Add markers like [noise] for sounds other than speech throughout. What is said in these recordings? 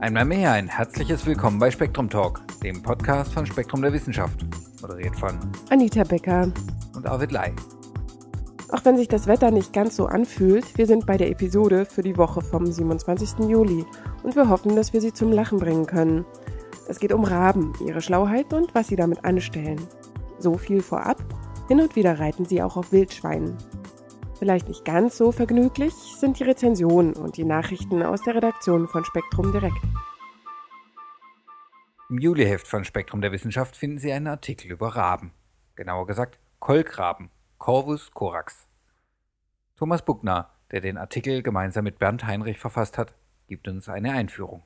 Einmal mehr ein herzliches Willkommen bei Spektrum Talk, dem Podcast von Spektrum der Wissenschaft. Moderiert von Anita Becker und Arvid Lai. Auch wenn sich das Wetter nicht ganz so anfühlt, wir sind bei der Episode für die Woche vom 27. Juli und wir hoffen, dass wir Sie zum Lachen bringen können. Es geht um Raben, ihre Schlauheit und was sie damit anstellen. So viel vorab. Hin und wieder reiten sie auch auf Wildschweinen. Vielleicht nicht ganz so vergnüglich sind die Rezensionen und die Nachrichten aus der Redaktion von Spektrum Direkt. Im Juliheft von Spektrum der Wissenschaft finden Sie einen Artikel über Raben. Genauer gesagt Kolkraben, Corvus corax. Thomas Buckner, der den Artikel gemeinsam mit Bernd Heinrich verfasst hat, gibt uns eine Einführung.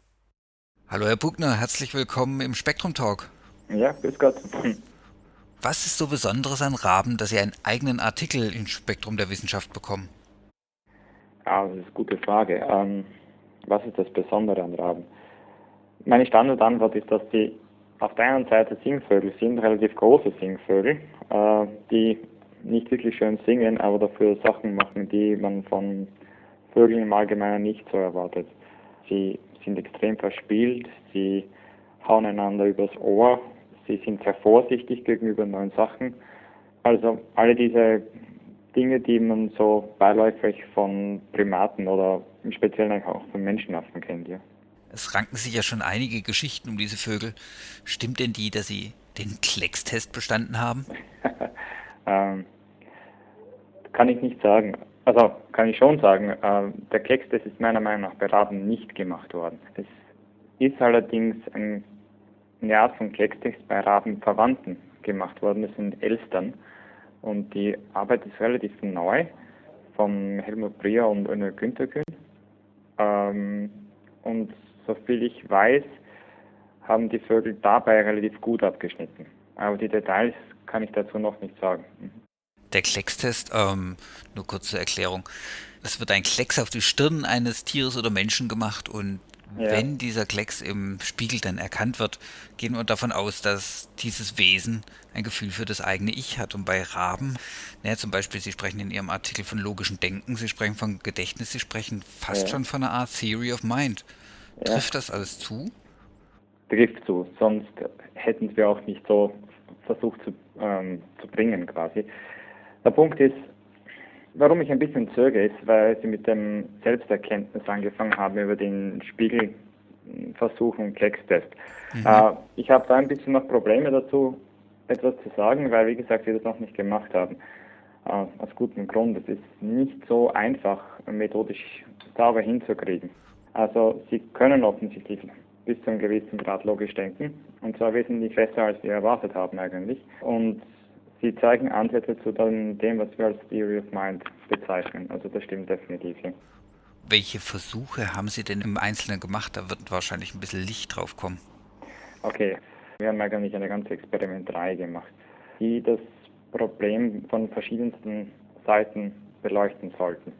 Hallo Herr Buckner, herzlich willkommen im Spektrum Talk. Ja, bis Gott. Was ist so Besonderes an Raben, dass Sie einen eigenen Artikel im Spektrum der Wissenschaft bekommen? Ja, das ist eine gute Frage. Ähm, was ist das Besondere an Raben? Meine Standardantwort ist, dass sie auf der einen Seite Singvögel sind, relativ große Singvögel, äh, die nicht wirklich schön singen, aber dafür Sachen machen, die man von Vögeln im Allgemeinen nicht so erwartet. Sie sind extrem verspielt, sie hauen einander übers Ohr sie sind sehr vorsichtig gegenüber neuen Sachen. Also alle diese Dinge, die man so beiläufig von Primaten oder im Speziellen auch von Menschenaffen kennt, ja. Es ranken sich ja schon einige Geschichten um diese Vögel. Stimmt denn die, dass sie den Kleckstest bestanden haben? [laughs] ähm, kann ich nicht sagen. Also kann ich schon sagen, äh, der Kleckstest ist meiner Meinung nach bei Raben nicht gemacht worden. Es ist allerdings ein eine Art von Kleckstext bei Rabenverwandten gemacht worden. Das sind Elstern. Und die Arbeit ist relativ neu von Helmut Brier und Önö Günterkün. Ähm, und soviel ich weiß, haben die Vögel dabei relativ gut abgeschnitten. Aber die Details kann ich dazu noch nicht sagen. Mhm. Der Kleckstest, ähm, nur kurze Erklärung. Es wird ein Klecks auf die Stirn eines Tieres oder Menschen gemacht und ja. Wenn dieser Klecks im Spiegel dann erkannt wird, gehen wir davon aus, dass dieses Wesen ein Gefühl für das eigene Ich hat. Und bei Raben, naja, zum Beispiel, Sie sprechen in Ihrem Artikel von logischem Denken, Sie sprechen von Gedächtnis, Sie sprechen fast ja. schon von einer Art Theory of Mind. Ja. Trifft das alles zu? Trifft zu, sonst hätten wir auch nicht so versucht zu, ähm, zu bringen quasi. Der Punkt ist, Warum ich ein bisschen zögere, ist, weil Sie mit dem Selbsterkenntnis angefangen haben über den Spiegelversuch und Kleckstest. Mhm. Äh, ich habe da ein bisschen noch Probleme dazu, etwas zu sagen, weil, wie gesagt, wir das noch nicht gemacht haben. Äh, aus gutem Grund. Es ist nicht so einfach, methodisch sauber hinzukriegen. Also Sie können offensichtlich bis zu einem gewissen Grad logisch denken. Und zwar wesentlich besser, als wir erwartet haben eigentlich. Und Sie zeigen Ansätze zu dem, was wir als Theory of Mind bezeichnen. Also das stimmt definitiv. Ja. Welche Versuche haben Sie denn im Einzelnen gemacht? Da wird wahrscheinlich ein bisschen Licht drauf kommen. Okay, wir haben eigentlich eine ganze Experimentreihe gemacht, die das Problem von verschiedensten Seiten beleuchten sollten.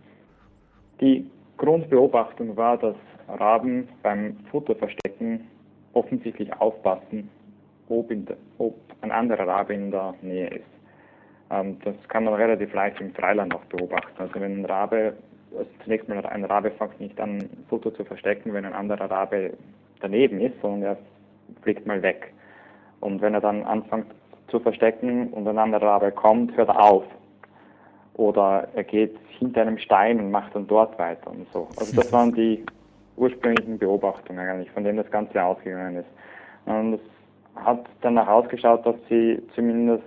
Die Grundbeobachtung war, dass Raben beim Futterverstecken offensichtlich aufpassen, ob, der, ob ein anderer Rabe in der Nähe ist. Ähm, das kann man relativ leicht im Freiland auch beobachten. Also wenn ein Rabe, also zunächst mal ein Rabe fängt nicht an, Foto zu verstecken, wenn ein anderer Rabe daneben ist, sondern er fliegt mal weg. Und wenn er dann anfängt zu verstecken und ein anderer Rabe kommt, hört er auf. Oder er geht hinter einem Stein und macht dann dort weiter und so. Also das waren die ursprünglichen Beobachtungen eigentlich, von denen das Ganze ausgegangen ist. Und das hat danach ausgeschaut, dass sie zumindest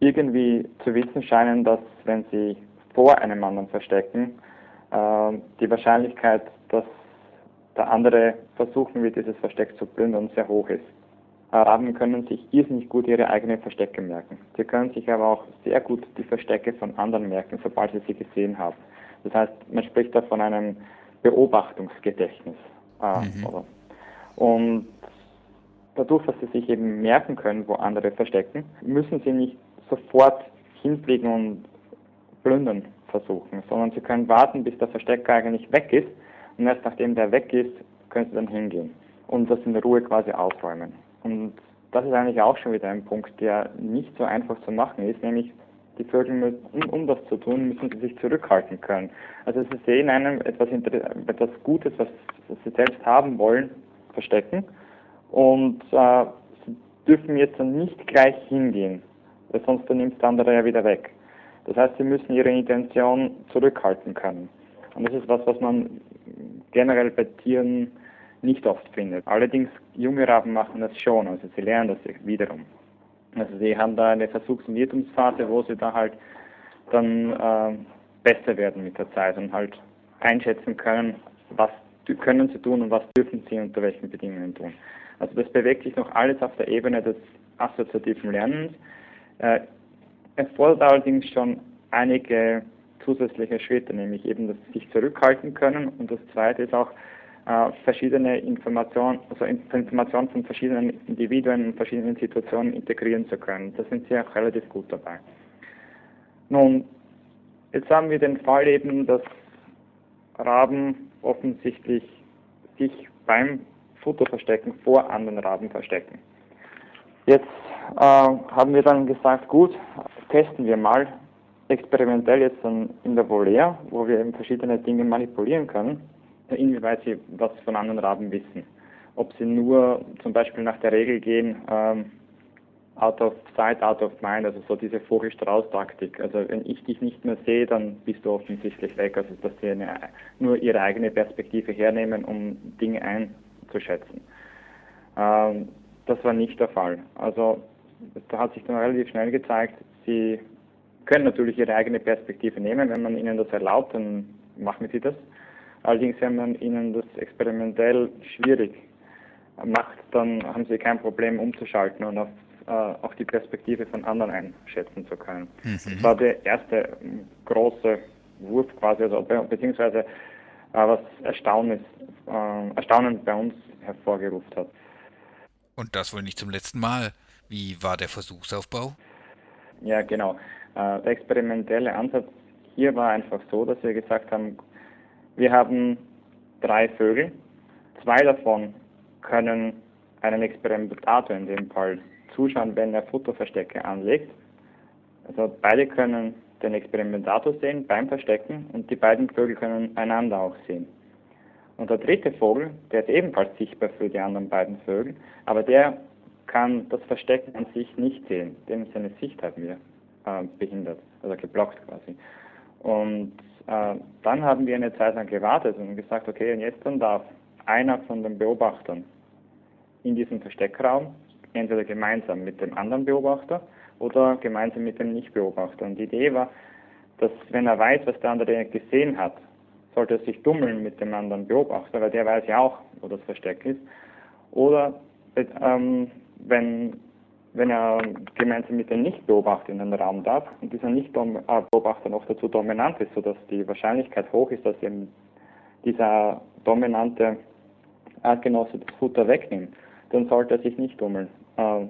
irgendwie zu wissen scheinen, dass wenn sie vor einem anderen verstecken, äh, die Wahrscheinlichkeit, dass der andere versuchen wird, dieses Versteck zu plündern, sehr hoch ist. Raben können sich irrsinnig gut ihre eigenen Verstecke merken. Sie können sich aber auch sehr gut die Verstecke von anderen merken, sobald sie sie gesehen haben. Das heißt, man spricht da von einem Beobachtungsgedächtnis. Äh, mhm. Und dadurch, dass sie sich eben merken können, wo andere verstecken, müssen sie nicht sofort hinfliegen und plündern versuchen, sondern sie können warten, bis der Verstecker eigentlich weg ist und erst nachdem der weg ist, können sie dann hingehen und das in Ruhe quasi aufräumen. Und das ist eigentlich auch schon wieder ein Punkt, der nicht so einfach zu machen ist, nämlich die Vögel, müssen, um, um das zu tun, müssen sie sich zurückhalten können. Also sie sehen einem etwas, etwas Gutes, was sie selbst haben wollen, verstecken und äh, sie dürfen jetzt nicht gleich hingehen, weil sonst nimmt der andere ja wieder weg. Das heißt, sie müssen ihre Intention zurückhalten können. Und das ist was, was man generell bei Tieren nicht oft findet. Allerdings, junge Raben machen das schon, also sie lernen das wiederum. Also sie haben da eine Versuchs- und Irrtumsphase, wo sie da halt dann äh, besser werden mit der Zeit und halt einschätzen können, was können sie tun und was dürfen sie unter welchen Bedingungen tun. Also das bewegt sich noch alles auf der Ebene des assoziativen Lernens. Äh, erfordert allerdings schon einige zusätzliche Schritte, nämlich eben das sich zurückhalten können und das zweite ist auch äh, verschiedene Informationen, also Informationen von verschiedenen Individuen in verschiedenen Situationen integrieren zu können. Da sind sie auch relativ gut dabei. Nun, jetzt haben wir den Fall eben, dass Raben offensichtlich sich beim Futterverstecken vor anderen Raben verstecken. Jetzt äh, haben wir dann gesagt, gut, testen wir mal experimentell jetzt dann in der Voliere, wo wir eben verschiedene Dinge manipulieren können, inwieweit sie was von anderen Raben wissen. Ob sie nur zum Beispiel nach der Regel gehen, ähm, out of sight, out of mind, also so diese Vogelstrauß-Taktik. Also wenn ich dich nicht mehr sehe, dann bist du offensichtlich weg. Also dass sie eine, nur ihre eigene Perspektive hernehmen, um Dinge einzuschätzen. Ähm, das war nicht der Fall. Also da hat sich dann relativ schnell gezeigt, sie können natürlich ihre eigene Perspektive nehmen. Wenn man ihnen das erlaubt, dann machen sie das. Allerdings, wenn man ihnen das experimentell schwierig macht, dann haben sie kein Problem umzuschalten und auf, äh, auch die Perspektive von anderen einschätzen zu können. Mhm. Das war der erste große Wurf quasi, also, beziehungsweise was Erstaunen, äh, Erstaunen bei uns hervorgerufen hat. Und das wohl nicht zum letzten Mal. Wie war der Versuchsaufbau? Ja, genau. Äh, der experimentelle Ansatz hier war einfach so, dass wir gesagt haben, wir haben drei Vögel. Zwei davon können einen Experimentator in dem Fall zuschauen, wenn er Futterverstecke anlegt. Also beide können den Experimentator sehen beim Verstecken und die beiden Vögel können einander auch sehen. Und der dritte Vogel, der ist ebenfalls sichtbar für die anderen beiden Vögel, aber der kann das Verstecken an sich nicht sehen, dem seine Sicht halt wieder äh, behindert, also geblockt quasi. Und äh, dann haben wir eine Zeit lang gewartet und gesagt, okay, und jetzt dann darf einer von den Beobachtern in diesem Versteckraum, entweder gemeinsam mit dem anderen Beobachter oder gemeinsam mit dem Nichtbeobachter. Und die Idee war, dass wenn er weiß, was der andere gesehen hat, sollte er sich dummeln mit dem anderen Beobachter, weil der weiß ja auch, wo das Versteck ist. Oder ähm, wenn wenn er gemeinsam mit den Nichtbeobachtern in den Raum darf und dieser Nichtbeobachter noch dazu dominant ist, sodass die Wahrscheinlichkeit hoch ist, dass ihm dieser dominante Artgenosse das Futter wegnimmt, dann sollte er sich nicht dummeln, äh,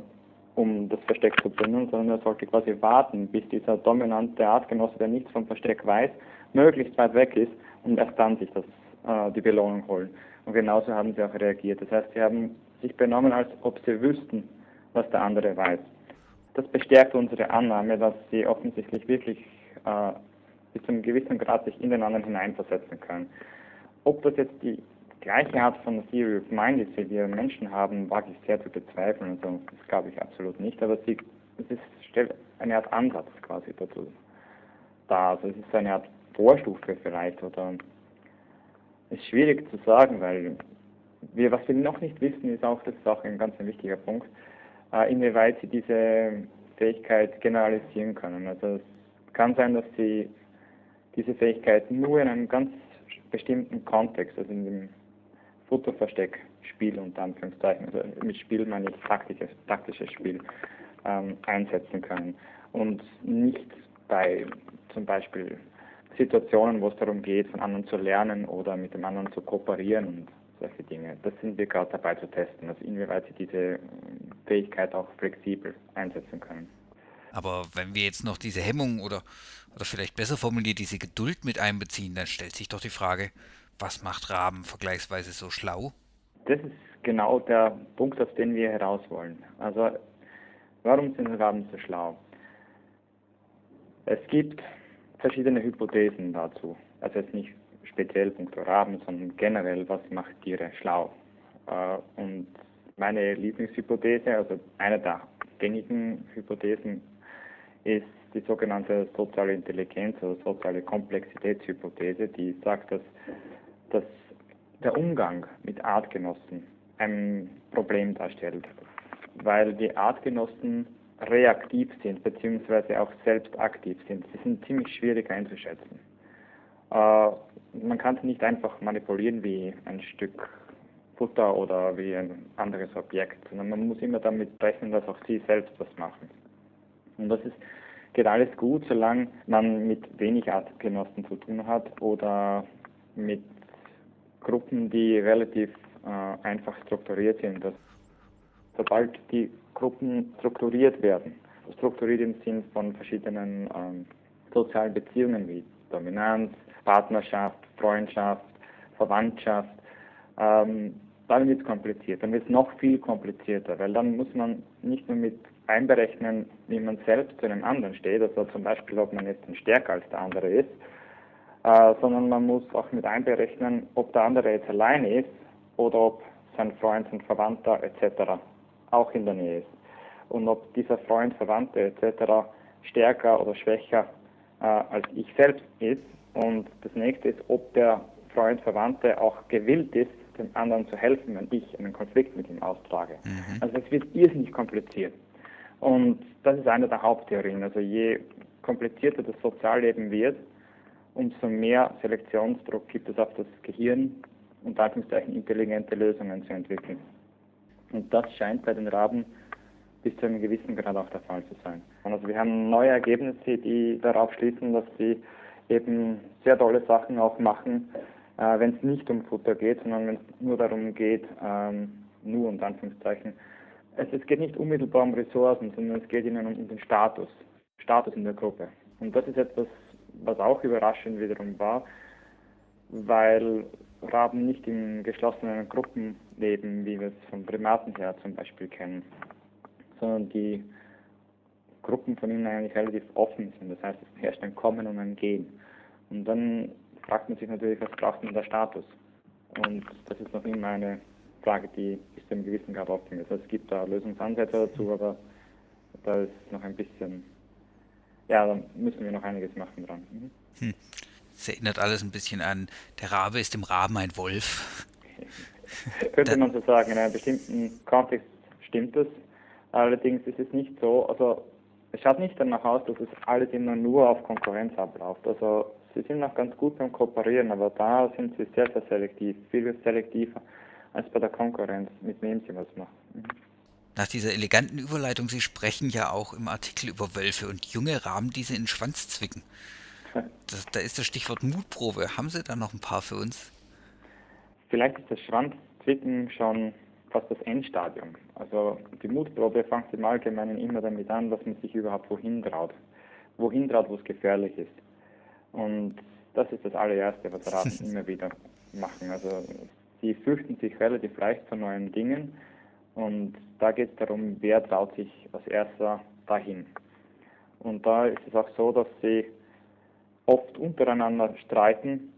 um das Versteck zu plündern, sondern er sollte quasi warten, bis dieser dominante Artgenosse, der nichts vom Versteck weiß, möglichst weit weg ist und erst dann sich das, äh, die Belohnung holen. Und genauso haben sie auch reagiert. Das heißt, sie haben sich benommen, als ob sie wüssten, was der andere weiß. Das bestärkt unsere Annahme, dass sie offensichtlich wirklich äh, bis zu einem gewissen Grad sich in den anderen hineinversetzen können. Ob das jetzt die gleiche Art von Theory of Mind wie wir Menschen haben, wage ich sehr zu bezweifeln. Also, das glaube ich absolut nicht. Aber sie, es ist, stellt eine Art Ansatz quasi dazu dar. Also es ist eine Art Vorstufe vielleicht oder ist schwierig zu sagen, weil wir, was wir noch nicht wissen, ist auch, das ist auch ein ganz ein wichtiger Punkt, äh, inwieweit sie diese Fähigkeit generalisieren können. Also es kann sein, dass sie diese Fähigkeit nur in einem ganz bestimmten Kontext, also in dem Futterversteck-Spiel unter Anführungszeichen, also mit Spiel meine ich taktisches, taktisches Spiel, ähm, einsetzen können und nicht bei zum Beispiel Situationen, wo es darum geht, von anderen zu lernen oder mit dem anderen zu kooperieren und solche Dinge. Das sind wir gerade dabei zu testen, also inwieweit sie diese Fähigkeit auch flexibel einsetzen können. Aber wenn wir jetzt noch diese Hemmung oder, oder vielleicht besser formuliert diese Geduld mit einbeziehen, dann stellt sich doch die Frage, was macht Raben vergleichsweise so schlau? Das ist genau der Punkt, auf den wir heraus wollen. Also warum sind Raben so schlau? Es gibt verschiedene Hypothesen dazu. Also jetzt nicht speziell punkto Raben, sondern generell, was macht Tiere schlau. Äh, und meine Lieblingshypothese, also eine der gängigen Hypothesen, ist die sogenannte soziale Intelligenz oder soziale Komplexitätshypothese, die sagt, dass, dass der Umgang mit Artgenossen ein Problem darstellt, weil die Artgenossen reaktiv sind, beziehungsweise auch selbst aktiv sind. Sie sind ziemlich schwierig einzuschätzen. Äh, man kann sie nicht einfach manipulieren wie ein Stück Futter oder wie ein anderes Objekt, sondern man muss immer damit rechnen, dass auch sie selbst was machen. Und das ist, geht alles gut, solange man mit wenig Artgenossen zu tun hat oder mit Gruppen, die relativ äh, einfach strukturiert sind. Das, sobald die Gruppen strukturiert werden, strukturiert im Sinn von verschiedenen ähm, sozialen Beziehungen wie Dominanz, Partnerschaft, Freundschaft, Verwandtschaft, ähm, dann wird es kompliziert. Dann wird es noch viel komplizierter, weil dann muss man nicht nur mit einberechnen, wie man selbst zu einem anderen steht, also zum Beispiel, ob man jetzt stärker als der andere ist, äh, sondern man muss auch mit einberechnen, ob der andere jetzt alleine ist oder ob sein Freund, sein Verwandter etc. auch in der Nähe ist. Und ob dieser Freund, Verwandte etc. stärker oder schwächer äh, als ich selbst ist. Und das nächste ist, ob der Freund, Verwandte auch gewillt ist, dem anderen zu helfen, wenn ich einen Konflikt mit ihm austrage. Mhm. Also es wird irrsinnig kompliziert. Und das ist eine der Haupttheorien. Also je komplizierter das Sozialleben wird, umso mehr Selektionsdruck gibt es auf das Gehirn, und Anführungszeichen intelligente Lösungen zu entwickeln. Und das scheint bei den Raben bis zu einem gewissen Grad auch der Fall zu sein. Also wir haben neue Ergebnisse, die darauf schließen, dass sie eben sehr tolle Sachen auch machen, äh, wenn es nicht um Futter geht, sondern wenn es nur darum geht, ähm, nur unter Anführungszeichen, es, es, geht nicht unmittelbar um Ressourcen, sondern es geht ihnen um, um den Status, Status in der Gruppe. Und das ist etwas, was auch überraschend wiederum war, weil Raben nicht in geschlossenen Gruppen leben, wie wir es von Primaten her zum Beispiel kennen, sondern die Gruppen von ihnen eigentlich relativ offen sind. Das heißt, es herrscht ein Kommen und ein Gehen. Und dann fragt man sich natürlich, was braucht denn der Status? Und das ist noch immer eine Frage, die bis zu einem gewissen Grad offen ist. Also es gibt da Lösungsansätze dazu, aber da ist noch ein bisschen, ja, da müssen wir noch einiges machen dran. Mhm. Hm. Es erinnert alles ein bisschen an, der Rabe ist im Raben ein Wolf. [laughs] Könnte man so sagen, in einem bestimmten Kontext stimmt es. Allerdings ist es nicht so, also es schaut nicht danach aus, dass es alles immer nur auf Konkurrenz abläuft. Also sie sind noch ganz gut beim Kooperieren, aber da sind sie sehr, sehr selektiv, viel selektiver als bei der Konkurrenz, mit wem sie was machen. Mhm. Nach dieser eleganten Überleitung, Sie sprechen ja auch im Artikel über Wölfe und junge Raben, die sie in den Schwanz zwicken. [laughs] Das, da ist das Stichwort Mutprobe. Haben Sie da noch ein paar für uns? Vielleicht ist das Schwanzzwicken schon fast das Endstadium. Also die Mutprobe fängt im Allgemeinen immer damit an, dass man sich überhaupt wohin traut. Wohin traut, wo es gefährlich ist. Und das ist das allererste, was Raben [laughs] immer wieder machen. Also sie fürchten sich relativ leicht vor neuen Dingen und da geht es darum, wer traut sich als erster dahin. Und da ist es auch so, dass sie oft untereinander streiten.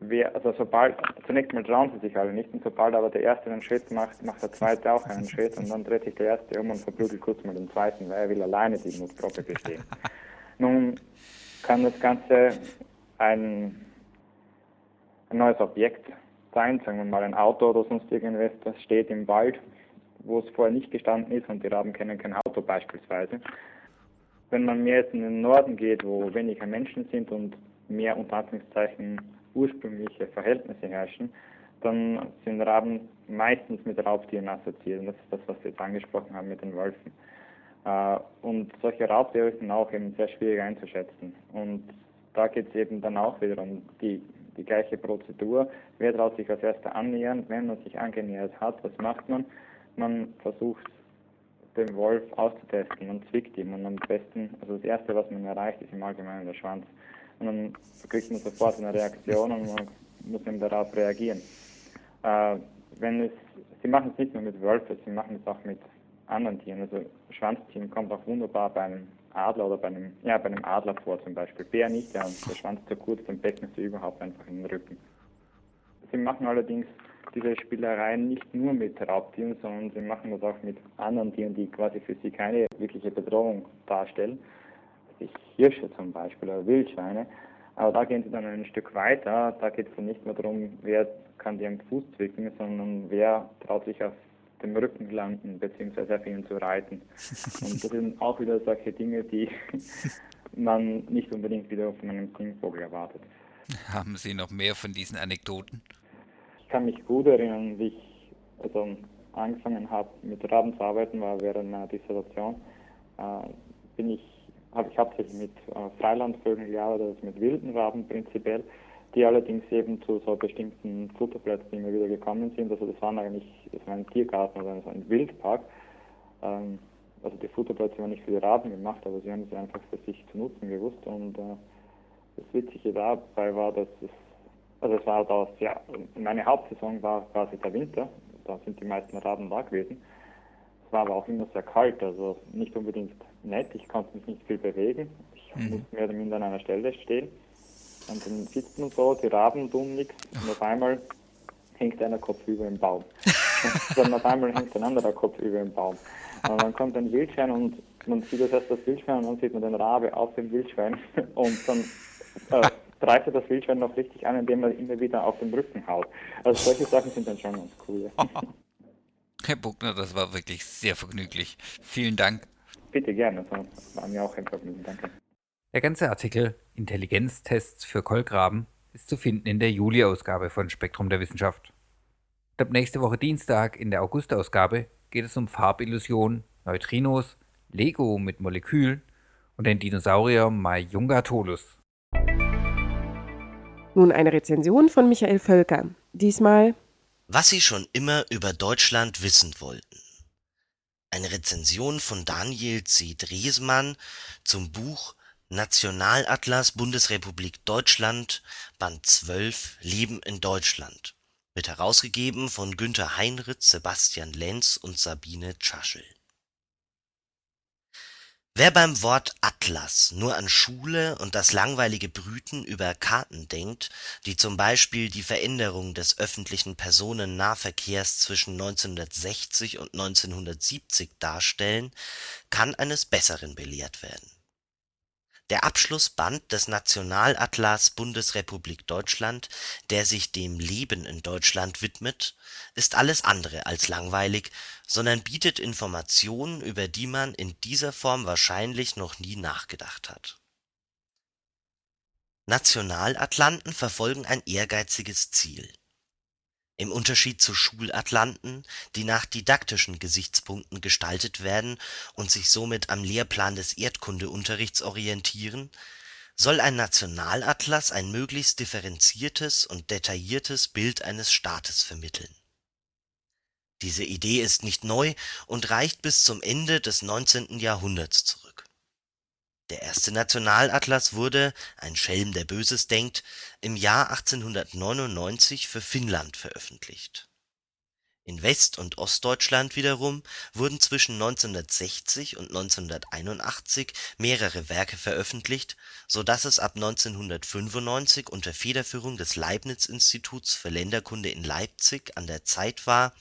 Wer, also sobald, zunächst mal trauen sie sich alle nicht und sobald aber der Erste einen Schritt macht, macht der Zweite auch einen Schritt und dann dreht sich der Erste um und verprügelt kurz mal den Zweiten, weil er will alleine die Mutprobe bestehen. [laughs] Nun kann das Ganze ein, ein neues Objekt sein, sagen wir mal ein Auto oder sonst irgendwas, das steht im Wald, wo es vorher nicht gestanden ist und die Raben kennen kein Auto beispielsweise. Wenn man mehr jetzt in den Norden geht, wo weniger Menschen sind und mehr unter Anführungszeichen ursprüngliche Verhältnisse herrschen, dann sind Raben meistens mit Raubtieren assoziiert. Und das ist das, was wir jetzt angesprochen haben mit den Wölfen. Äh, und solche Raubtiere sind auch eben sehr schwierig einzuschätzen. Und da geht es eben dann auch wieder um die, die gleiche Prozedur. Wer traut sich als erster annähern? Wenn man sich angenähert hat, was macht man? Man versucht den Wolf auszutesten. Man zwickt ihn und am besten, also das Erste, was man erreicht, ist im Allgemeinen der Schwanz. Und dann kriegt man sofort eine Reaktion und man muss eben darauf reagieren. Äh, wenn es, sie machen es nicht nur mit Wölfen, sie machen es auch mit anderen Tieren. Also Schwanzziehen kommt auch wunderbar bei einem Adler oder bei einem, ja, bei einem Adler vor zum Beispiel. Bär nicht, ja, der Schwanz zu kurz, dann becken sie überhaupt einfach in den Rücken. Sie machen allerdings diese Spielereien nicht nur mit Raubtieren, sondern sie machen das auch mit anderen Tieren, die quasi für sie keine wirkliche Bedrohung darstellen. Die Hirsche zum Beispiel oder Wildschweine. Aber da gehen sie dann ein Stück weiter. Da geht es dann nicht mehr darum, wer kann dir am Fuß zwicken, sondern wer traut sich auf dem Rücken landen, beziehungsweise auf ihnen zu reiten. [laughs] Und das sind auch wieder solche Dinge, die man nicht unbedingt wieder von einem Singvogel erwartet. Haben Sie noch mehr von diesen Anekdoten? Kann mich gut erinnern, wie ich also angefangen habe, mit Raben zu arbeiten, war während meiner Dissertation, äh, bin ich habe ich hauptsächlich mit äh, Freilandvögeln gearbeitet, also mit wilden Raben prinzipiell, die allerdings eben zu so bestimmten Futterplätzen immer wieder gekommen sind. Also das waren eigentlich, das war ein Tiergarten oder ein Wildpark. Ähm, also die Futterplätze waren nicht für die Raben gemacht, aber sie haben sie einfach für sich zu nutzen gewusst. Und äh, das Witzige dabei war, dass es, also es war das, ja, meine Hauptsaison war quasi der Winter, da sind die meisten Raben da gewesen. Es war aber auch immer sehr kalt, also nicht unbedingt nett. Ich konnte mich nicht viel bewegen. Ich mhm. musste mehr oder minder an einer Stelle stehen. Und dann sitzt man so, die Raben tun nichts und auf einmal hängt einer Kopf über im Baum. Und [laughs] dann auf einmal hängt ein anderer Kopf über im Baum. Und dann kommt ein Wildschwein und man sieht das erst das Wildschwein und dann sieht man den Rabe auf dem Wildschwein und dann äh, greift er das Wildschwein noch richtig an, indem er immer wieder auf den Rücken haut. Also solche Sachen sind dann schon ganz cool. [laughs] Herr Buckner, das war wirklich sehr vergnüglich. Vielen Dank. Bitte gerne, das war mir auch ein Vergnügen. Danke. Der ganze Artikel Intelligenztests für Kolkraben ist zu finden in der Juli-Ausgabe von Spektrum der Wissenschaft. Und ab nächste Woche Dienstag in der August-Ausgabe geht es um Farbillusionen, Neutrinos, Lego mit Molekülen und den Dinosaurier Majungatolus. Nun eine Rezension von Michael Völker. Diesmal was Sie schon immer über Deutschland wissen wollten. Eine Rezension von Daniel C. Dresmann zum Buch Nationalatlas Bundesrepublik Deutschland, Band 12 Leben in Deutschland. Wird herausgegeben von Günter Heinritz, Sebastian Lenz und Sabine Tschaschel Wer beim Wort Atlas nur an Schule und das langweilige Brüten über Karten denkt, die zum Beispiel die Veränderung des öffentlichen Personennahverkehrs zwischen 1960 und 1970 darstellen, kann eines Besseren belehrt werden der Abschlussband des Nationalatlas Bundesrepublik Deutschland, der sich dem Leben in Deutschland widmet, ist alles andere als langweilig, sondern bietet Informationen, über die man in dieser Form wahrscheinlich noch nie nachgedacht hat. Nationalatlanten verfolgen ein ehrgeiziges Ziel im Unterschied zu Schulatlanten, die nach didaktischen Gesichtspunkten gestaltet werden und sich somit am Lehrplan des Erdkundeunterrichts orientieren, soll ein Nationalatlas ein möglichst differenziertes und detailliertes Bild eines Staates vermitteln. Diese Idee ist nicht neu und reicht bis zum Ende des 19. Jahrhunderts zurück der erste Nationalatlas wurde – ein Schelm, der Böses denkt – im Jahr 1899 für Finnland veröffentlicht. In West und Ostdeutschland wiederum wurden zwischen 1960 und 1981 mehrere Werke veröffentlicht, so dass es ab 1995 unter Federführung des Leibniz-Instituts für Länderkunde in Leipzig an der Zeit war,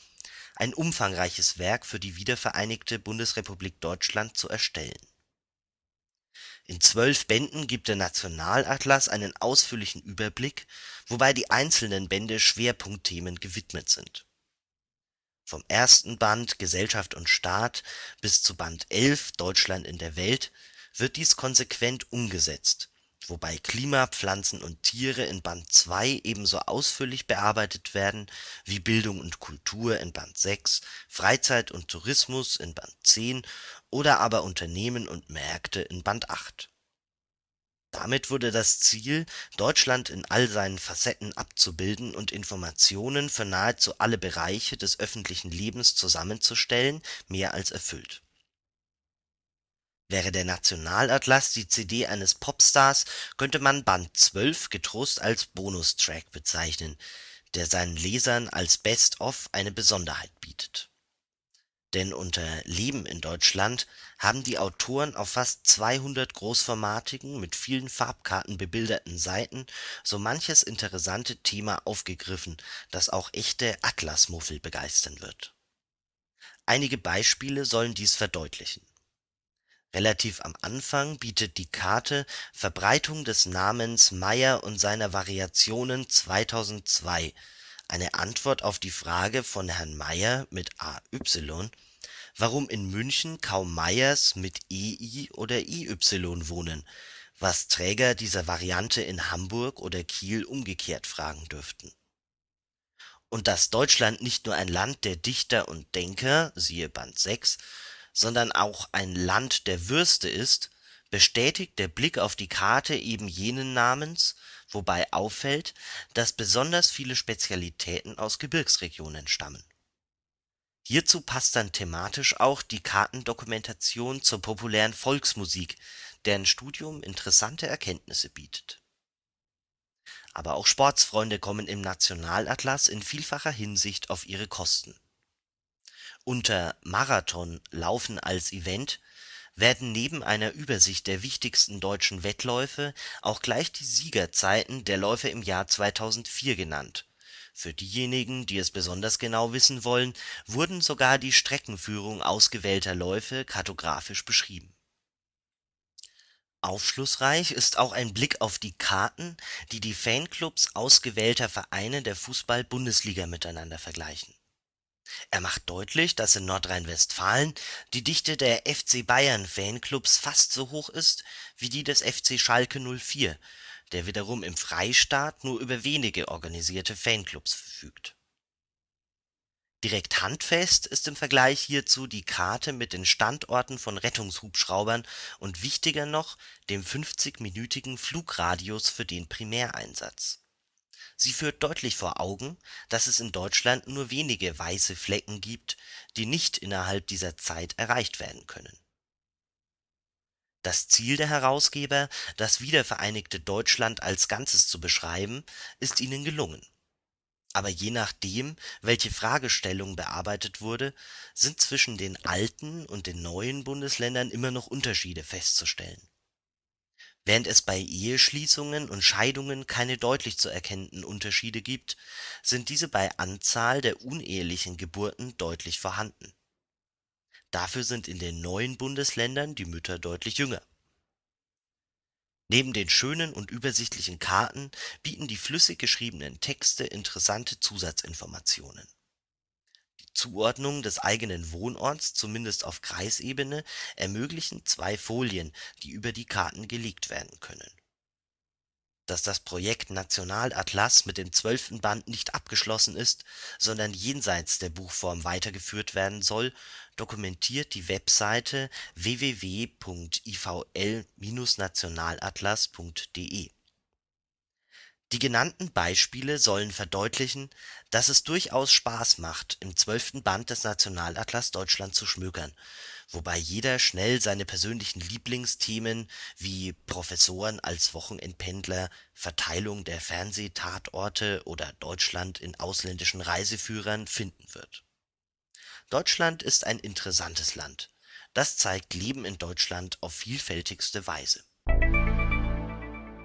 ein umfangreiches Werk für die wiedervereinigte Bundesrepublik Deutschland zu erstellen in zwölf Bänden gibt der Nationalatlas einen ausführlichen Überblick, wobei die einzelnen Bände Schwerpunktthemen gewidmet sind. Vom ersten Band Gesellschaft und Staat bis zu Band 11 Deutschland in der Welt wird dies konsequent umgesetzt, wobei Klima, Pflanzen und Tiere in Band 2 ebenso ausführlich bearbeitet werden wie Bildung und Kultur in Band 6, Freizeit und Tourismus in Band 10 oder aber Unternehmen und Märkte in Band 8. Damit wurde das Ziel, Deutschland in all seinen Facetten abzubilden und Informationen für nahezu alle Bereiche des öffentlichen Lebens zusammenzustellen, mehr als erfüllt. Wäre der Nationalatlas die CD eines Popstars, könnte man Band 12 getrost als Bonustrack bezeichnen, der seinen Lesern als Best-of eine Besonderheit bietet Denn unter Leben in Deutschland haben die Autoren auf fast 200 großformatigen, mit vielen Farbkarten bebilderten Seiten so manches interessante Thema aufgegriffen, das auch echte Atlasmuffel begeistern wird. Einige Beispiele sollen dies verdeutlichen. Relativ am Anfang bietet die Karte Verbreitung des Namens Meyer und seiner Variationen 2002 eine Antwort auf die Frage von Herrn Meyer mit AY, warum in München kaum Meyers mit EI oder IY wohnen, was Träger dieser Variante in Hamburg oder Kiel umgekehrt fragen dürften. Und dass Deutschland nicht nur ein Land der Dichter und Denker (siehe Band 6), sondern auch ein Land der Würste ist, bestätigt der Blick auf die Karte eben jenen Namens wobei auffällt, dass besonders viele Spezialitäten aus Gebirgsregionen stammen. Hierzu passt dann thematisch auch die Kartendokumentation zur populären Volksmusik, deren Studium interessante Erkenntnisse bietet. Aber auch Sportsfreunde kommen im Nationalatlas in vielfacher Hinsicht auf ihre Kosten. Unter Marathon Laufen als Event werden neben einer Übersicht der wichtigsten deutschen Wettläufe auch gleich die Siegerzeiten der Läufe im Jahr 2004 genannt. Für diejenigen, die es besonders genau wissen wollen, wurden sogar die Streckenführung ausgewählter Läufe kartografisch beschrieben. Aufschlussreich ist auch ein Blick auf die Karten, die die Fanclubs ausgewählter Vereine der Fußball-Bundesliga miteinander vergleichen er macht deutlich, dass in Nordrhein-Westfalen die Dichte der FC-Bayern-Fanclubs fast so hoch ist wie die des FC Schalke 04, der wiederum im Freistaat nur über wenige organisierte Fanclubs verfügt. Direkt handfest ist im Vergleich hierzu die Karte mit den Standorten von Rettungshubschraubern und wichtiger noch dem 50-minütigen Flugradius für den Primäreinsatz Sie führt deutlich vor Augen, dass es in Deutschland nur wenige weiße Flecken gibt, die nicht innerhalb dieser Zeit erreicht werden können. Das Ziel der Herausgeber, das wiedervereinigte Deutschland als Ganzes zu beschreiben, ist ihnen gelungen. Aber je nachdem, welche Fragestellung bearbeitet wurde, sind zwischen den alten und den neuen Bundesländern immer noch Unterschiede festzustellen Während es bei Eheschließungen und Scheidungen keine deutlich zu erkennenden Unterschiede gibt, sind diese bei Anzahl der unehelichen Geburten deutlich vorhanden. Dafür sind in den neuen Bundesländern die Mütter deutlich jünger. Neben den schönen und übersichtlichen Karten bieten die flüssig geschriebenen Texte interessante Zusatzinformationen Zuordnung des eigenen Wohnorts zumindest auf Kreisebene ermöglichen zwei Folien, die über die Karten gelegt werden können. Dass das Projekt Nationalatlas mit dem zwölften Band nicht abgeschlossen ist, sondern jenseits der Buchform weitergeführt werden soll, dokumentiert die Webseite www.ivl-nationalatlas.de die genannten Beispiele sollen verdeutlichen, dass es durchaus Spaß macht, im zwölften Band des Nationalatlas Deutschland zu schmökern, wobei jeder schnell seine persönlichen Lieblingsthemen wie Professoren als Wochenendpendler, Verteilung der Fernsehtatorte oder Deutschland in ausländischen Reiseführern finden wird. Deutschland ist ein interessantes Land. Das zeigt Leben in Deutschland auf vielfältigste Weise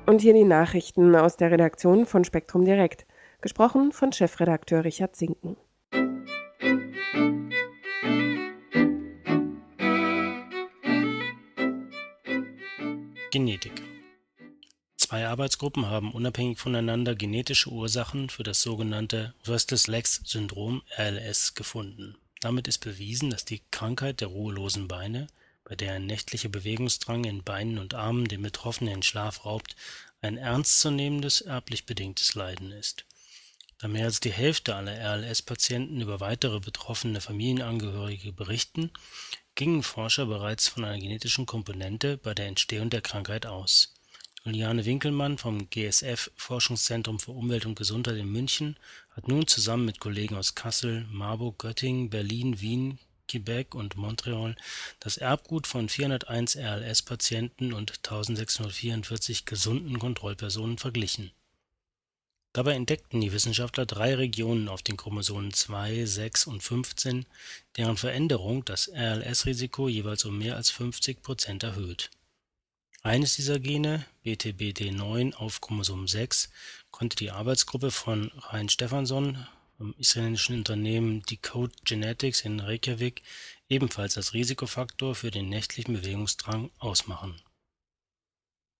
und hier die Nachrichten aus der Redaktion von Spektrum Direkt, gesprochen von Chefredakteur Richard Zinken. Genetik. Zwei Arbeitsgruppen haben unabhängig voneinander genetische Ursachen für das sogenannte Restless-Legs-Syndrom (RLS) gefunden. Damit ist bewiesen, dass die Krankheit der ruhelosen Beine bei der ein nächtlicher Bewegungsdrang in Beinen und Armen den Betroffenen den Schlaf raubt, ein ernstzunehmendes erblich bedingtes Leiden ist. Da mehr als die Hälfte aller RLS-Patienten über weitere betroffene Familienangehörige berichten, gingen Forscher bereits von einer genetischen Komponente bei der Entstehung der Krankheit aus. Juliane Winkelmann vom GSF Forschungszentrum für Umwelt und Gesundheit in München hat nun zusammen mit Kollegen aus Kassel, Marburg, Göttingen, Berlin, Wien, Quebec und Montreal das Erbgut von 401 RLS-Patienten und 1644 gesunden Kontrollpersonen verglichen. Dabei entdeckten die Wissenschaftler drei Regionen auf den Chromosomen 2, 6 und 15, deren Veränderung das RLS-Risiko jeweils um mehr als 50 Prozent erhöht. Eines dieser Gene, BTBD9 auf Chromosom 6, konnte die Arbeitsgruppe von Rein Stefansson vom israelischen Unternehmen Decode Genetics in Reykjavik ebenfalls als Risikofaktor für den nächtlichen Bewegungsdrang ausmachen.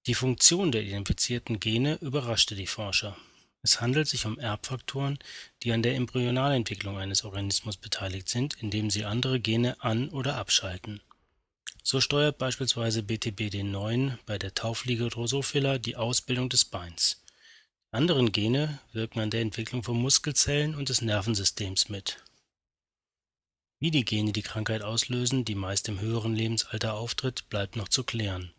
Die Funktion der identifizierten Gene überraschte die Forscher es handelt sich um Erbfaktoren, die an der Embryonalentwicklung eines Organismus beteiligt sind, indem sie andere Gene an oder abschalten. So steuert beispielsweise BTBD9 bei der Taufliege Drosophila die Ausbildung des Beins. Anderen Gene wirken an der Entwicklung von Muskelzellen und des Nervensystems mit. Wie die Gene die Krankheit auslösen, die meist im höheren Lebensalter auftritt, bleibt noch zu klären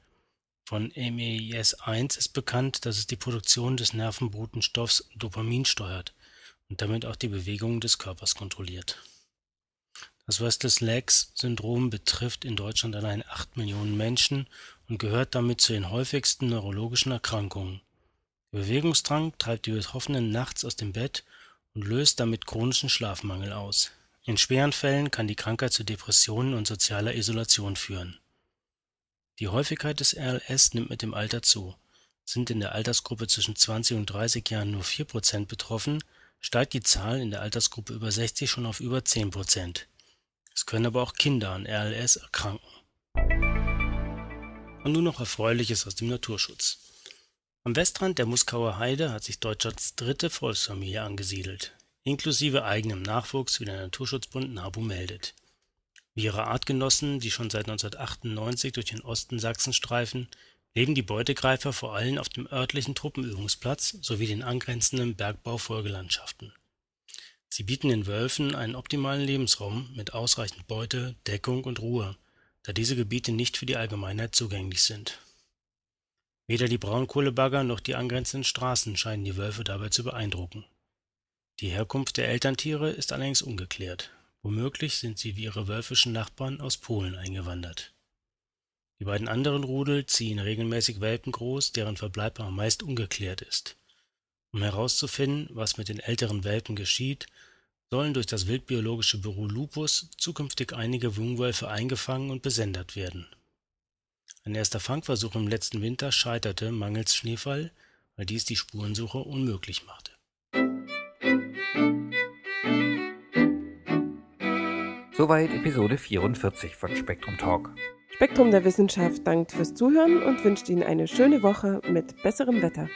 von MEIS1 ist bekannt, dass es die Produktion des Nervenbotenstoffs Dopamin steuert und damit auch die Bewegungen des Körpers kontrolliert. Das Restless-Legs-Syndrom betrifft in Deutschland allein 8 Millionen Menschen und gehört damit zu den häufigsten neurologischen Erkrankungen. Bewegungsdrang treibt die Betroffenen nachts aus dem Bett und löst damit chronischen Schlafmangel aus. In schweren Fällen kann die Krankheit zu Depressionen und sozialer Isolation führen die Häufigkeit des RLS nimmt mit dem Alter zu. Sind in der Altersgruppe zwischen 20 und 30 Jahren nur 4 Prozent betroffen, steigt die Zahl in der Altersgruppe über 60 schon auf über 10 Prozent. Es können aber auch Kinder an RLS erkranken. Und nun noch Erfreuliches aus dem Naturschutz. Am Westrand der Muskauer Heide hat sich Deutschlands dritte Volksfamilie angesiedelt, inklusive eigenem Nachwuchs, wie der Naturschutzbund NABU meldet. Wie ihre Artgenossen, die schon seit 1998 durch den Osten Sachsens streifen, leben die Beutegreifer vor allem auf dem örtlichen Truppenübungsplatz sowie den angrenzenden Bergbaufolgelandschaften. Sie bieten den Wölfen einen optimalen Lebensraum mit ausreichend Beute, Deckung und Ruhe, da diese Gebiete nicht für die Allgemeinheit zugänglich sind. Weder die Braunkohlebagger noch die angrenzenden Straßen scheinen die Wölfe dabei zu beeindrucken. Die Herkunft der Elterntiere ist allerdings ungeklärt Womöglich sind sie wie ihre wölfischen Nachbarn aus Polen eingewandert. Die beiden anderen Rudel ziehen regelmäßig Welpen groß, deren Verbleib aber meist ungeklärt ist. Um herauszufinden, was mit den älteren Welpen geschieht, sollen durch das wildbiologische Büro Lupus zukünftig einige Jungwölfe eingefangen und besendet werden. Ein erster Fangversuch im letzten Winter scheiterte mangels Schneefall, weil dies die Spurensuche unmöglich machte Soweit Episode 44 von Spektrum Talk. Spektrum der Wissenschaft dankt fürs Zuhören und wünscht Ihnen eine schöne Woche mit besserem Wetter.